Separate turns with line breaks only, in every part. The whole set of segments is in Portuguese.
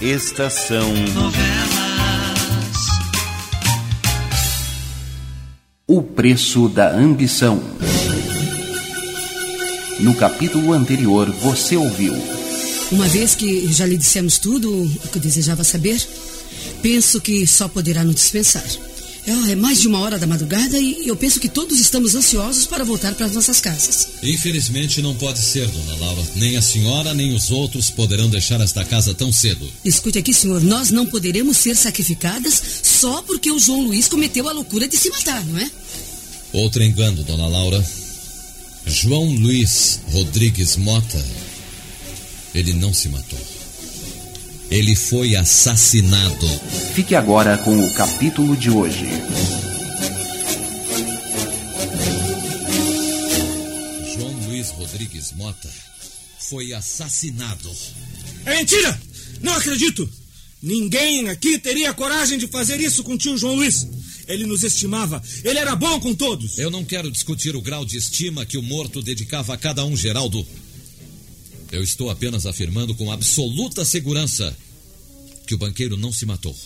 Estação
Novelas.
O Preço da Ambição. No capítulo anterior, você ouviu.
Uma vez que já lhe dissemos tudo o que desejava saber, penso que só poderá nos dispensar. Ah, é mais de uma hora da madrugada e eu penso que todos estamos ansiosos para voltar para as nossas casas.
Infelizmente não pode ser, dona Laura. Nem a senhora, nem os outros poderão deixar esta casa tão cedo.
Escute aqui, senhor, nós não poderemos ser sacrificadas só porque o João Luiz cometeu a loucura de se matar, não é?
Outro engano, dona Laura. João Luiz Rodrigues Mota, ele não se matou. Ele foi assassinado.
Fique agora com o capítulo de hoje.
João Luiz Rodrigues Mota foi assassinado.
É mentira! Não acredito! Ninguém aqui teria coragem de fazer isso com o tio João Luiz. Ele nos estimava, ele era bom com todos.
Eu não quero discutir o grau de estima que o morto dedicava a cada um, Geraldo. Eu estou apenas afirmando com absoluta segurança que o banqueiro não se matou.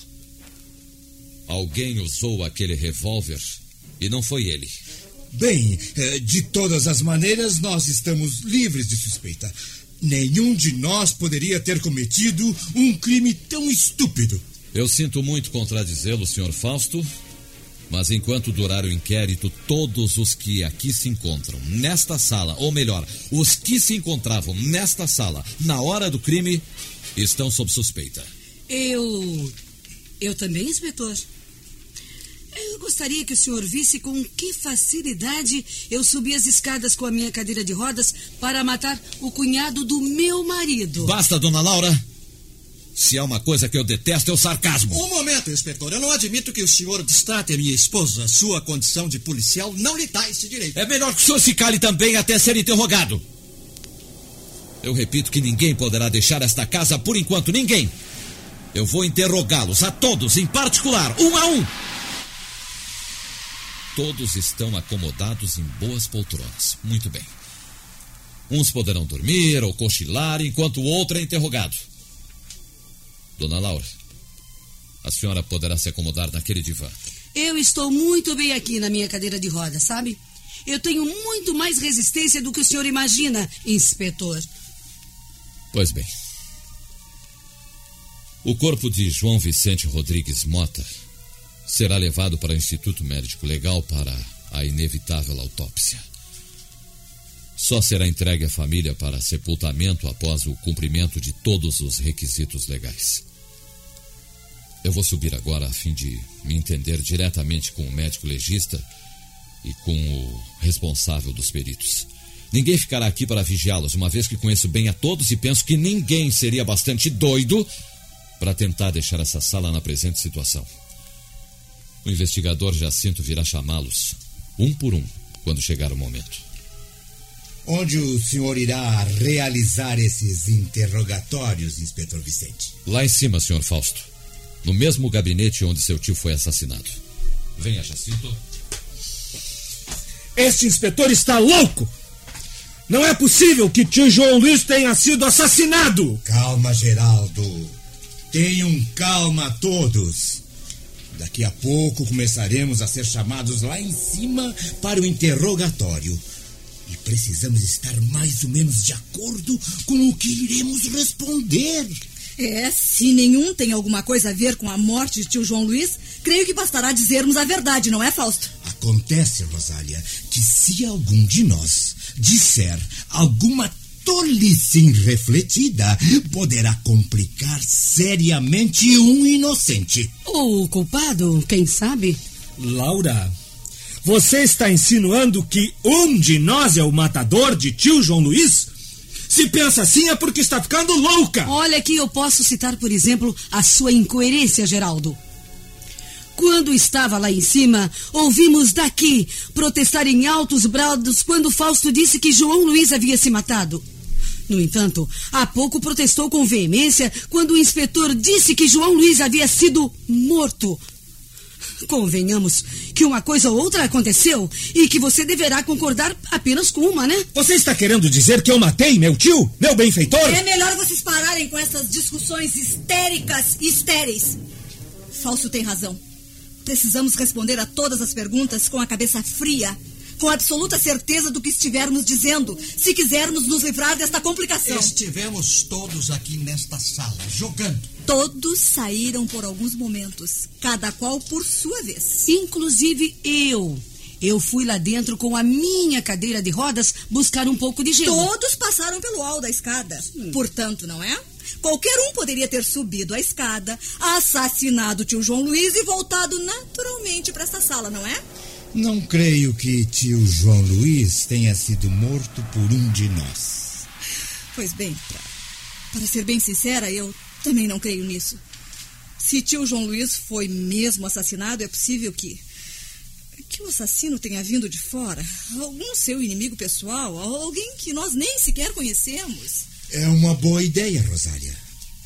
Alguém usou aquele revólver e não foi ele.
Bem, eh, de todas as maneiras, nós estamos livres de suspeita. Nenhum de nós poderia ter cometido um crime tão estúpido.
Eu sinto muito contradizê-lo, Sr. Fausto, mas enquanto durar o inquérito, todos os que aqui se encontram nesta sala, ou melhor, os que se encontravam nesta sala na hora do crime, estão sob suspeita.
Eu. Eu também, inspetor. Eu gostaria que o senhor visse com que facilidade eu subi as escadas com a minha cadeira de rodas para matar o cunhado do meu marido.
Basta, dona Laura! Se há uma coisa que eu detesto é o sarcasmo.
Um momento, inspetor. Eu não admito que o senhor destrate a minha esposa. Sua condição de policial não lhe dá esse direito.
É melhor que o senhor se cale também até ser interrogado. Eu repito que ninguém poderá deixar esta casa por enquanto. Ninguém. Eu vou interrogá-los a todos, em particular, um a um. Todos estão acomodados em boas poltronas. Muito bem. Uns poderão dormir ou cochilar enquanto o outro é interrogado. Dona Laura, a senhora poderá se acomodar naquele divã.
Eu estou muito bem aqui na minha cadeira de rodas, sabe? Eu tenho muito mais resistência do que o senhor imagina, inspetor.
Pois bem. O corpo de João Vicente Rodrigues Mota será levado para o Instituto Médico Legal para a inevitável autópsia. Só será entregue à família para sepultamento após o cumprimento de todos os requisitos legais. Eu vou subir agora a fim de me entender diretamente com o médico legista e com o responsável dos peritos. Ninguém ficará aqui para vigiá-los, uma vez que conheço bem a todos e penso que ninguém seria bastante doido para tentar deixar essa sala na presente situação. O investigador Jacinto virá chamá-los, um por um, quando chegar o momento.
Onde o senhor irá realizar esses interrogatórios, inspetor Vicente?
Lá em cima, senhor Fausto. No mesmo gabinete onde seu tio foi assassinado. Venha, Jacinto.
Este inspetor está louco! Não é possível que tio João Luiz tenha sido assassinado!
Calma, Geraldo. Tenham calma todos. Daqui a pouco começaremos a ser chamados lá em cima para o interrogatório. E precisamos estar mais ou menos de acordo com o que iremos responder.
É, se nenhum tem alguma coisa a ver com a morte de tio João Luiz, creio que bastará dizermos a verdade, não é, Fausto?
Acontece, Rosália, que se algum de nós disser alguma tolice irrefletida, poderá complicar seriamente um inocente.
Ou o culpado, quem sabe?
Laura, você está insinuando que um de nós é o matador de tio João Luiz? Se pensa assim é porque está ficando louca.
Olha aqui, eu posso citar, por exemplo, a sua incoerência, Geraldo. Quando estava lá em cima, ouvimos daqui protestar em altos brados quando Fausto disse que João Luiz havia se matado. No entanto, há pouco protestou com veemência quando o inspetor disse que João Luiz havia sido morto. Convenhamos que uma coisa ou outra aconteceu e que você deverá concordar apenas com uma, né?
Você está querendo dizer que eu matei meu tio, meu benfeitor?
É melhor vocês pararem com essas discussões histéricas e estéreis. Falso tem razão. Precisamos responder a todas as perguntas com a cabeça fria, com absoluta certeza do que estivermos dizendo, se quisermos nos livrar desta complicação.
Estivemos todos aqui nesta sala, jogando.
Todos saíram por alguns momentos, cada qual por sua vez.
Inclusive eu. Eu fui lá dentro com a minha cadeira de rodas buscar um pouco de gelo.
Todos passaram pelo hall da escada. Portanto, não é? Qualquer um poderia ter subido a escada, assassinado o tio João Luiz e voltado naturalmente para essa sala, não é?
Não creio que tio João Luiz tenha sido morto por um de nós.
Pois bem, pra, para ser bem sincera, eu também não creio nisso. Se tio João Luiz foi mesmo assassinado, é possível que. que o assassino tenha vindo de fora. Algum seu inimigo pessoal, alguém que nós nem sequer conhecemos.
É uma boa ideia, Rosália.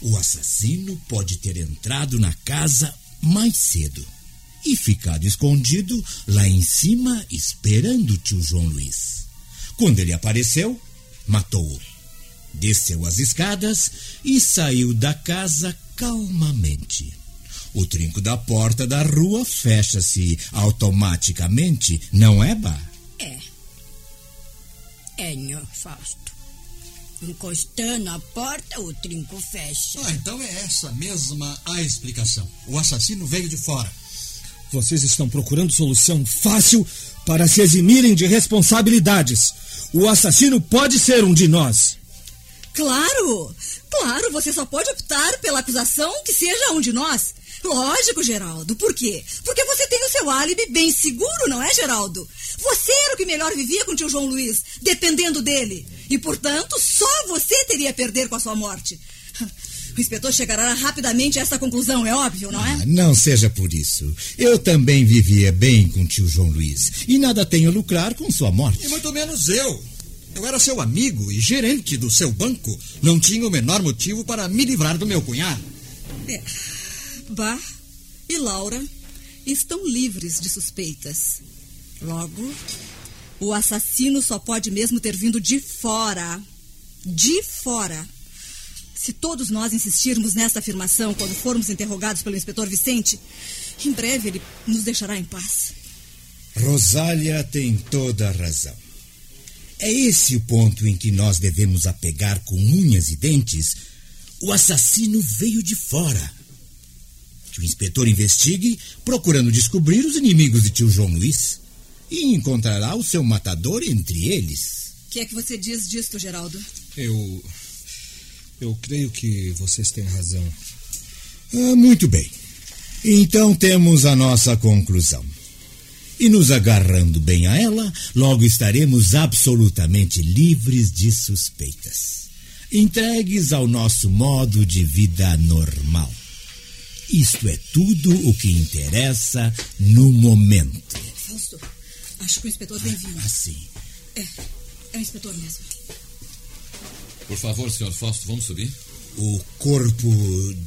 O assassino pode ter entrado na casa mais cedo e ficado escondido lá em cima esperando o tio João Luiz. Quando ele apareceu, matou-o. Desceu as escadas e saiu da casa calmamente. O trinco da porta da rua fecha-se automaticamente, não é, Bá?
É. É, nhô, Fausto. Encostando a porta, o trinco fecha.
Ah, então é essa mesma a explicação. O assassino veio de fora.
Vocês estão procurando solução fácil para se eximirem de responsabilidades. O assassino pode ser um de nós.
Claro! Claro, você só pode optar pela acusação que seja um de nós. Lógico, Geraldo. Por quê? Porque você tem o seu álibi bem seguro, não é, Geraldo? Você era o que melhor vivia com o tio João Luiz, dependendo dele. E, portanto, só você teria a perder com a sua morte. O inspetor chegará rapidamente a essa conclusão, é óbvio, não é?
Ah, não seja por isso. Eu também vivia bem com o tio João Luiz. E nada tenho a lucrar com sua morte.
E muito menos eu. Eu era seu amigo e gerente do seu banco. Não tinha o menor motivo para me livrar do meu cunhado.
É. Bar e Laura estão livres de suspeitas. Logo, o assassino só pode mesmo ter vindo de fora. De fora. Se todos nós insistirmos nessa afirmação quando formos interrogados pelo inspetor Vicente, em breve ele nos deixará em paz.
Rosália tem toda a razão. É esse o ponto em que nós devemos apegar com unhas e dentes. O assassino veio de fora. Que o inspetor investigue, procurando descobrir os inimigos de tio João Luiz. E encontrará o seu matador entre eles.
O que é que você diz disto, Geraldo?
Eu. Eu creio que vocês têm razão.
Ah, muito bem. Então temos a nossa conclusão. E nos agarrando bem a ela, logo estaremos absolutamente livres de suspeitas. Entregues ao nosso modo de vida normal. Isto é tudo o que interessa no momento.
Fausto, acho que o inspetor vem vindo.
Assim.
É, é o inspetor mesmo.
Por favor, senhor Fausto, vamos subir?
O corpo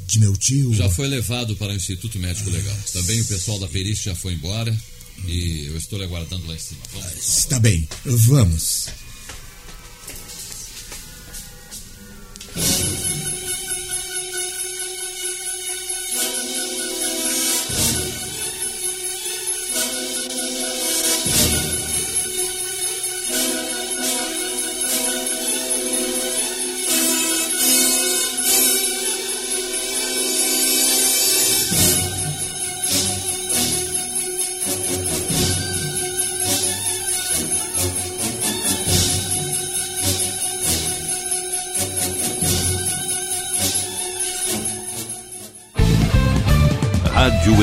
de meu tio.
Já foi levado para o Instituto Médico Legal. Também o pessoal da perícia já foi embora. E eu estou lhe aguardando lá em cima. Vamos.
Está bem, vamos.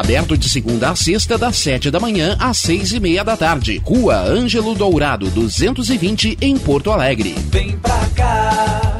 Aberto de segunda a sexta, das sete da manhã às seis e meia da tarde. Rua Ângelo Dourado, 220, em Porto Alegre.
Vem pra cá.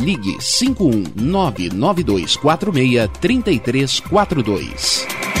ligue 51992463342.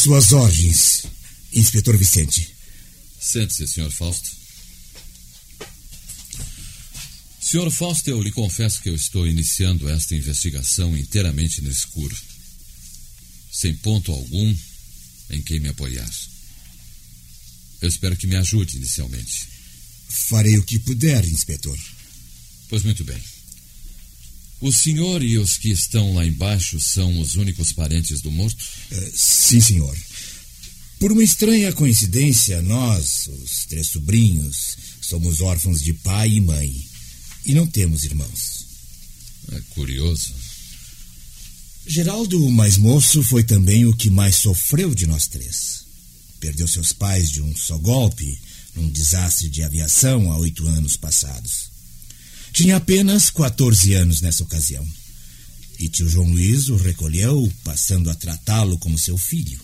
Às suas ordens, Inspetor Vicente.
Sente-se, Sr. Fausto. Sr. Fausto, eu lhe confesso que eu estou iniciando esta investigação inteiramente no escuro. Sem ponto algum em quem me apoiar. Eu espero que me ajude inicialmente.
Farei o que puder, inspetor.
Pois muito bem. O senhor e os que estão lá embaixo são os únicos parentes do morto?
Uh, sim, senhor. Por uma estranha coincidência, nós, os três sobrinhos, somos órfãos de pai e mãe. E não temos irmãos.
É curioso.
Geraldo, o mais moço, foi também o que mais sofreu de nós três. Perdeu seus pais de um só golpe, num desastre de aviação há oito anos passados. Tinha apenas 14 anos nessa ocasião. E tio João Luiz o recolheu, passando a tratá-lo como seu filho.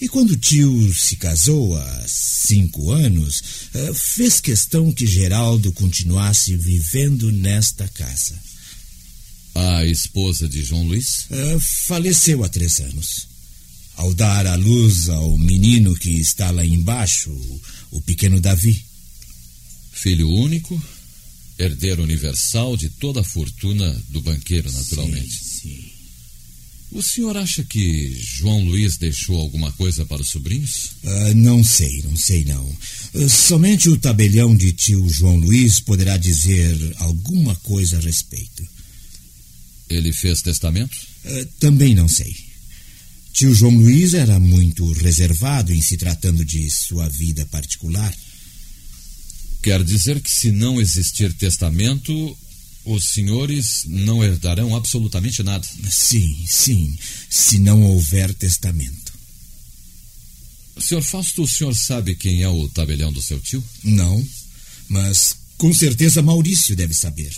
E quando o tio se casou há cinco anos, eh, fez questão que Geraldo continuasse vivendo nesta casa.
A esposa de João Luiz?
Eh, faleceu há três anos. Ao dar à luz ao menino que está lá embaixo, o pequeno Davi.
Filho único, herdeiro universal de toda a fortuna do banqueiro, naturalmente.
Sim, sim.
O senhor acha que João Luiz deixou alguma coisa para os sobrinhos?
Uh, não sei, não sei não. Uh, somente o tabelião de tio João Luiz poderá dizer alguma coisa a respeito.
Ele fez testamento?
Uh, também não sei. Tio João Luiz era muito reservado em se tratando de sua vida particular.
Quer dizer que se não existir testamento, os senhores não herdarão absolutamente nada.
Sim, sim, se não houver testamento.
Senhor Fausto, o senhor sabe quem é o tabelião do seu tio?
Não, mas com certeza Maurício deve saber.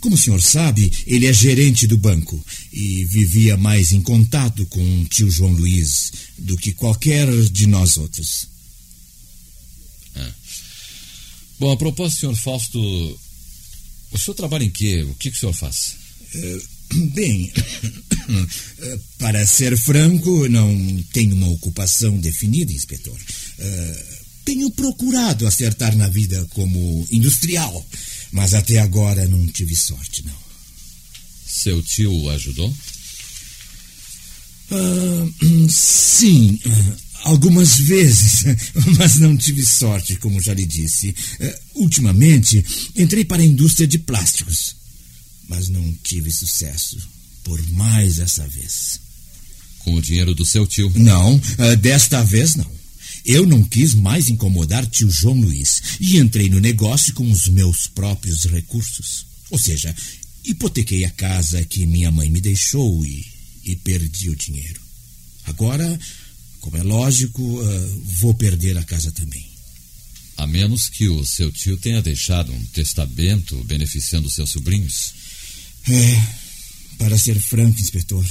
Como o senhor sabe, ele é gerente do banco e vivia mais em contato com o tio João Luiz do que qualquer de nós outros.
É. Bom, a propósito, senhor Fausto, o senhor trabalha em quê? O que, que o senhor faz?
Uh, bem, para ser franco, não tenho uma ocupação definida, inspetor. Uh, tenho procurado acertar na vida como industrial, mas até agora não tive sorte, não.
Seu tio o ajudou?
Uh, sim, algumas vezes, mas não tive sorte, como já lhe disse. Uh, ultimamente, entrei para a indústria de plásticos, mas não tive sucesso, por mais essa vez.
Com o dinheiro do seu tio?
Não, uh, desta vez não. Eu não quis mais incomodar tio João Luiz e entrei no negócio com os meus próprios recursos. Ou seja, hipotequei a casa que minha mãe me deixou e, e perdi o dinheiro. Agora, como é lógico, uh, vou perder a casa também.
A menos que o seu tio tenha deixado um testamento beneficiando seus sobrinhos.
É, para ser franco, inspetor,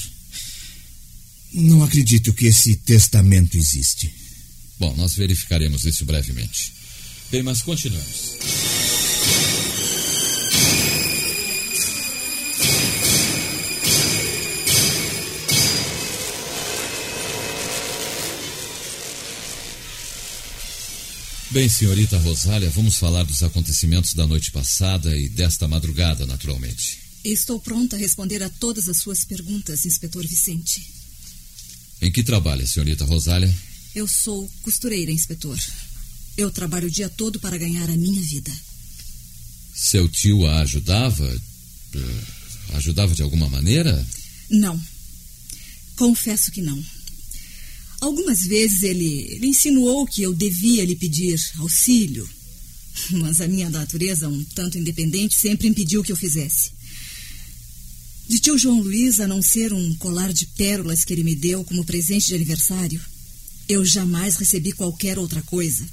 não acredito que esse testamento existe.
Bom, nós verificaremos isso brevemente. Bem, mas continuamos. Bem, senhorita Rosália, vamos falar dos acontecimentos da noite passada e desta madrugada, naturalmente.
Estou pronta a responder a todas as suas perguntas, inspetor Vicente.
Em que trabalha, senhorita Rosália?
Eu sou costureira, inspetor. Eu trabalho o dia todo para ganhar a minha vida.
Seu tio a ajudava? Ajudava de alguma maneira?
Não. Confesso que não. Algumas vezes ele, ele insinuou que eu devia lhe pedir auxílio, mas a minha natureza, um tanto independente, sempre impediu que eu fizesse. De tio João Luiz, a não ser um colar de pérolas que ele me deu como presente de aniversário, eu jamais recebi qualquer outra coisa,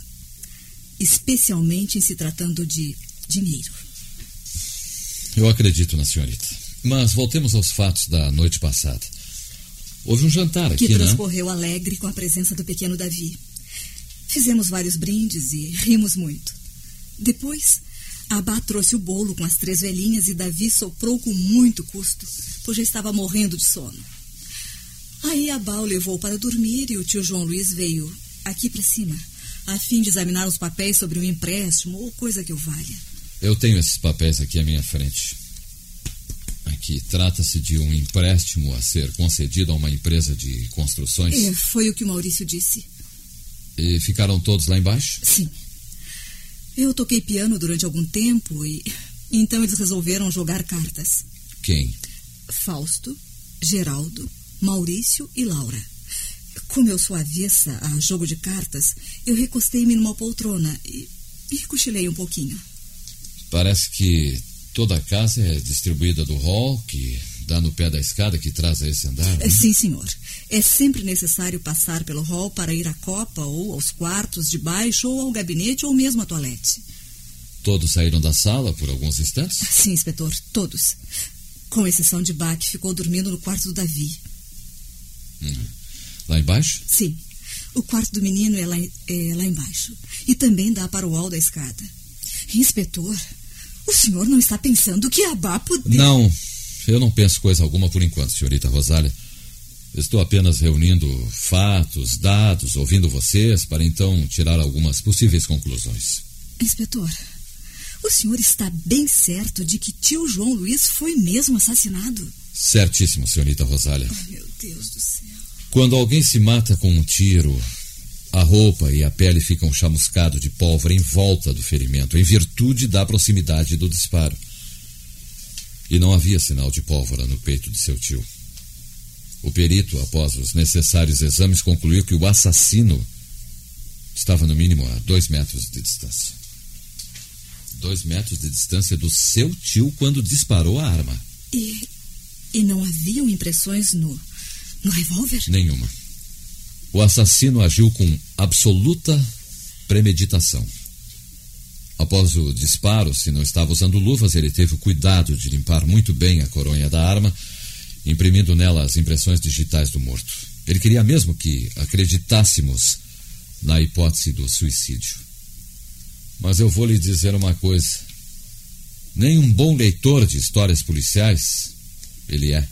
especialmente em se tratando de dinheiro.
Eu acredito na senhorita. Mas voltemos aos fatos da noite passada. Houve um jantar aqui,
que
né?
transcorreu alegre com a presença do pequeno Davi. Fizemos vários brindes e rimos muito. Depois, a Abá trouxe o bolo com as três velhinhas e Davi soprou com muito custo, pois já estava morrendo de sono. Aí a Bal levou para dormir e o tio João Luiz veio aqui para cima, a fim de examinar os papéis sobre um empréstimo ou coisa que o valha.
Eu tenho esses papéis aqui à minha frente. Aqui trata-se de um empréstimo a ser concedido a uma empresa de construções.
É, foi o que o Maurício disse.
E ficaram todos lá embaixo?
Sim. Eu toquei piano durante algum tempo e então eles resolveram jogar cartas.
Quem?
Fausto, Geraldo, Maurício e Laura. Como eu sou avessa a jogo de cartas, eu recostei-me numa poltrona e, e cochilei um pouquinho.
Parece que toda a casa é distribuída do hall, que dá no pé da escada que traz a esse andar. Né?
Sim, senhor. É sempre necessário passar pelo hall para ir à copa ou aos quartos de baixo ou ao gabinete ou mesmo à toalete.
Todos saíram da sala por alguns instantes?
Sim, inspetor, todos. Com exceção de Bach, que ficou dormindo no quarto do Davi.
Hum. Lá embaixo?
Sim. O quarto do menino é lá, é lá embaixo. E também dá para o hall da escada. Inspetor, o senhor não está pensando que a Bá poder...
Não, eu não penso coisa alguma por enquanto, senhorita Rosália. Estou apenas reunindo fatos, dados, ouvindo vocês, para então tirar algumas possíveis conclusões.
Inspetor, o senhor está bem certo de que tio João Luiz foi mesmo assassinado?
Certíssimo, senhorita Rosália.
Oh, meu Deus do céu.
Quando alguém se mata com um tiro, a roupa e a pele ficam chamuscados de pólvora em volta do ferimento, em virtude da proximidade do disparo. E não havia sinal de pólvora no peito de seu tio. O perito, após os necessários exames, concluiu que o assassino estava no mínimo a dois metros de distância. Dois metros de distância do seu tio quando disparou a arma.
E, e não haviam impressões no, no revólver?
Nenhuma. O assassino agiu com absoluta premeditação. Após o disparo, se não estava usando luvas, ele teve o cuidado de limpar muito bem a coronha da arma, imprimindo nela as impressões digitais do morto. Ele queria mesmo que acreditássemos na hipótese do suicídio. Mas eu vou lhe dizer uma coisa: nem um bom leitor de histórias policiais ele é.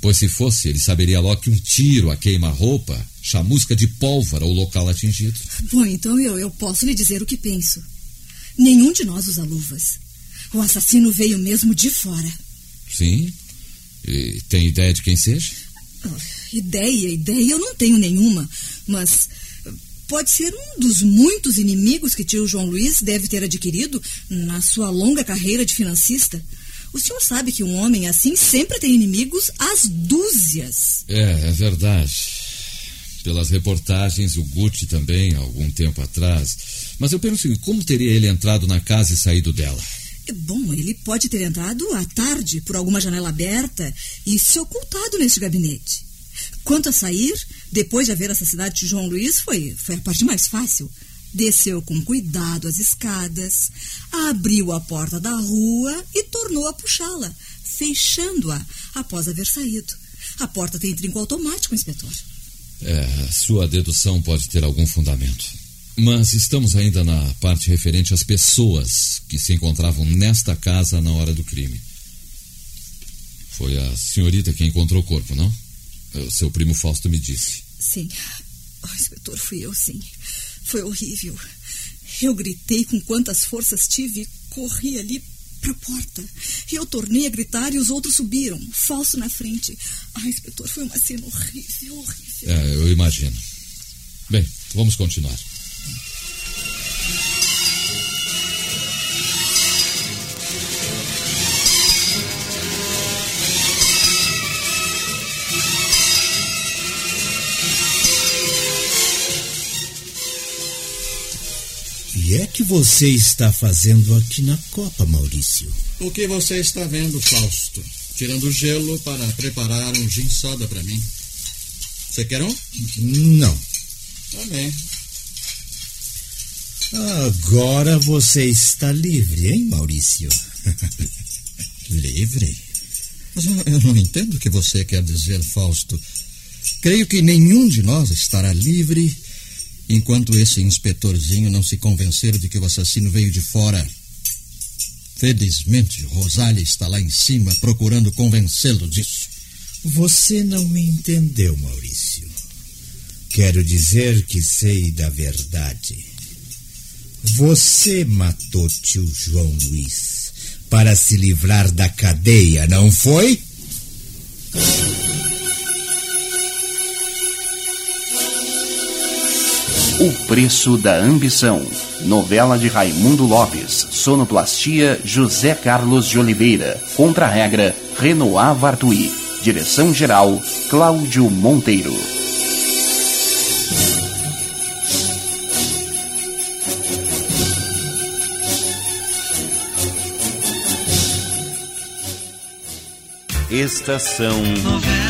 Pois se fosse, ele saberia logo que um tiro a queima-roupa chamusca de pólvora o local atingido.
Bom, então eu, eu posso lhe dizer o que penso. Nenhum de nós usa luvas. O assassino veio mesmo de fora.
Sim? E tem ideia de quem seja?
Oh, ideia, ideia eu não tenho nenhuma. Mas pode ser um dos muitos inimigos que tio João Luiz deve ter adquirido na sua longa carreira de financista. O senhor sabe que um homem assim sempre tem inimigos às dúzias.
É, é verdade. Pelas reportagens, o Gucci também, há algum tempo atrás. Mas eu penso, como teria ele entrado na casa e saído dela?
Bom, ele pode ter entrado à tarde por alguma janela aberta e se ocultado neste gabinete. Quanto a sair, depois de haver assassinado de João Luiz, foi, foi a parte mais fácil. Desceu com cuidado as escadas, abriu a porta da rua e tornou a puxá-la, fechando-a após haver saído. A porta tem trinco automático, inspetor.
É, sua dedução pode ter algum fundamento. Mas estamos ainda na parte referente às pessoas que se encontravam nesta casa na hora do crime. Foi a senhorita que encontrou o corpo, não? O seu primo Fausto me disse.
Sim. Oh, inspetor, fui eu, sim. Foi horrível. Eu gritei com quantas forças tive e corri ali para a porta. Eu tornei a gritar e os outros subiram, falso na frente. Ai, inspetor, foi uma cena horrível, horrível.
É, eu imagino. Bem, vamos continuar.
Que é que você está fazendo aqui na Copa, Maurício?
O que você está vendo, Fausto? Tirando gelo para preparar um gin soda para mim. Você quer um?
Não.
Tá bem.
Agora você está livre, hein, Maurício?
livre? Mas eu, eu não entendo o que você quer dizer, Fausto. Creio que nenhum de nós estará livre enquanto esse inspetorzinho não se convencer de que o assassino veio de fora. Felizmente, Rosália está lá em cima procurando convencê-lo disso.
Você não me entendeu, Maurício. Quero dizer que sei da verdade. Você matou tio João Luiz para se livrar da cadeia, não foi?
O Preço da Ambição. Novela de Raimundo Lopes. Sonoplastia José Carlos de Oliveira. Contra-regra Renoir Vartui. Direção-geral Cláudio Monteiro. Estação
Novela.